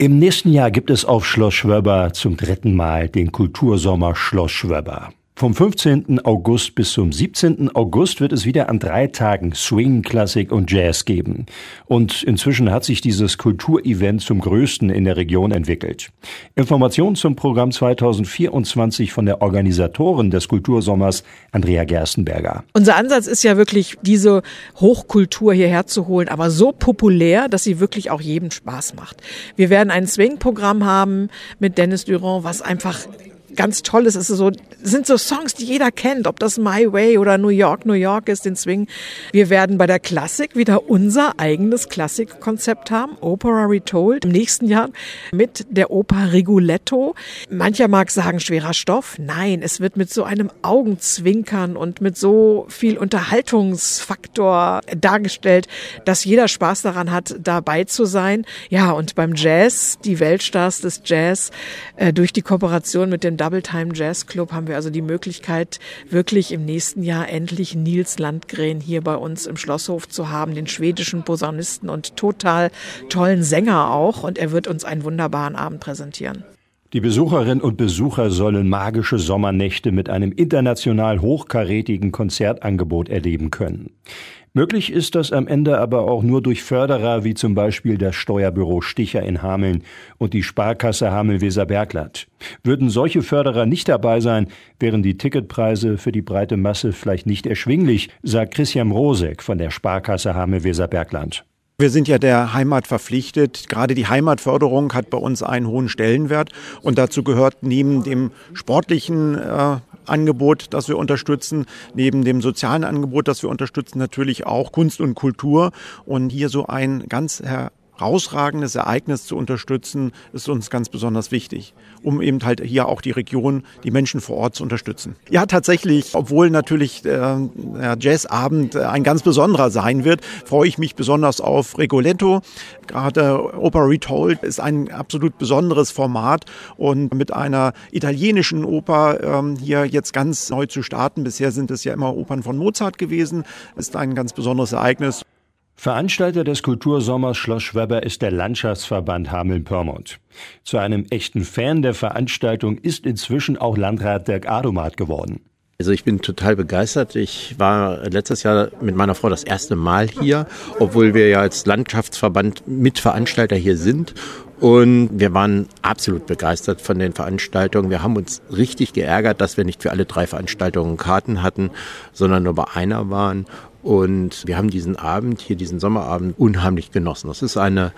Im nächsten Jahr gibt es auf Schloss Schwöber zum dritten Mal den Kultursommer Schloss Schwöber. Vom 15. August bis zum 17. August wird es wieder an drei Tagen Swing, Klassik und Jazz geben. Und inzwischen hat sich dieses Kulturevent zum größten in der Region entwickelt. Informationen zum Programm 2024 von der Organisatorin des Kultursommers, Andrea Gerstenberger. Unser Ansatz ist ja wirklich, diese Hochkultur hierher zu holen, aber so populär, dass sie wirklich auch jedem Spaß macht. Wir werden ein Swing-Programm haben mit Dennis Durand, was einfach ganz toll ist. Es ist so, sind so Songs, die jeder kennt, ob das My Way oder New York, New York ist, den Swing. Wir werden bei der Klassik wieder unser eigenes Klassikkonzept haben, Opera Retold, im nächsten Jahr mit der Oper Rigoletto. Mancher mag sagen, schwerer Stoff. Nein, es wird mit so einem Augenzwinkern und mit so viel Unterhaltungsfaktor dargestellt, dass jeder Spaß daran hat, dabei zu sein. Ja, und beim Jazz, die Weltstars des Jazz, äh, durch die Kooperation mit dem Double Time Jazz Club haben wir also die Möglichkeit, wirklich im nächsten Jahr endlich Nils Landgren hier bei uns im Schlosshof zu haben, den schwedischen Posaunisten und total tollen Sänger auch. Und er wird uns einen wunderbaren Abend präsentieren. Die Besucherinnen und Besucher sollen magische Sommernächte mit einem international hochkarätigen Konzertangebot erleben können. Möglich ist das am Ende aber auch nur durch Förderer wie zum Beispiel das Steuerbüro Sticher in Hameln und die Sparkasse Hameln-Weser-Bergland. Würden solche Förderer nicht dabei sein, wären die Ticketpreise für die breite Masse vielleicht nicht erschwinglich, sagt Christian Rosek von der Sparkasse Hameln-Weser-Bergland. Wir sind ja der Heimat verpflichtet. Gerade die Heimatförderung hat bei uns einen hohen Stellenwert. Und dazu gehört neben dem sportlichen äh, Angebot, das wir unterstützen, neben dem sozialen Angebot, das wir unterstützen, natürlich auch Kunst und Kultur. Und hier so ein ganz herausragendes Ereignis zu unterstützen, ist uns ganz besonders wichtig, um eben halt hier auch die Region, die Menschen vor Ort zu unterstützen. Ja, tatsächlich, obwohl natürlich äh, der Jazzabend äh, ein ganz besonderer sein wird, freue ich mich besonders auf Rigoletto. Gerade Oper Retold ist ein absolut besonderes Format und mit einer italienischen Oper ähm, hier jetzt ganz neu zu starten. Bisher sind es ja immer Opern von Mozart gewesen, ist ein ganz besonderes Ereignis. Veranstalter des Kultursommers Schloss Schweber ist der Landschaftsverband Hameln-Pyrmont. Zu einem echten Fan der Veranstaltung ist inzwischen auch Landrat Dirk Adomat geworden. Also ich bin total begeistert. Ich war letztes Jahr mit meiner Frau das erste Mal hier, obwohl wir ja als Landschaftsverband Mitveranstalter hier sind. Und wir waren absolut begeistert von den Veranstaltungen. Wir haben uns richtig geärgert, dass wir nicht für alle drei Veranstaltungen Karten hatten, sondern nur bei einer waren. Und wir haben diesen Abend hier, diesen Sommerabend, unheimlich genossen. Das ist eine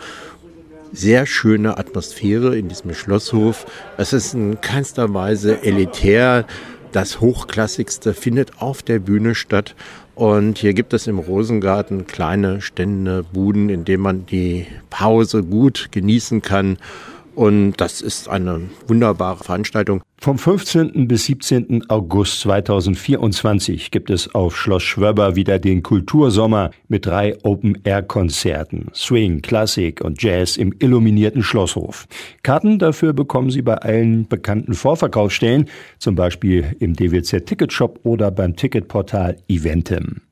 sehr schöne Atmosphäre in diesem Schlosshof. Es ist in keinster Weise elitär. Das Hochklassigste findet auf der Bühne statt. Und hier gibt es im Rosengarten kleine Stände, Buden, in denen man die Pause gut genießen kann. Und das ist eine wunderbare Veranstaltung. Vom 15. bis 17. August 2024 gibt es auf Schloss Schwöber wieder den Kultursommer mit drei Open-Air-Konzerten. Swing, Klassik und Jazz im illuminierten Schlosshof. Karten dafür bekommen Sie bei allen bekannten Vorverkaufsstellen, zum Beispiel im DWZ Ticketshop oder beim Ticketportal Eventim.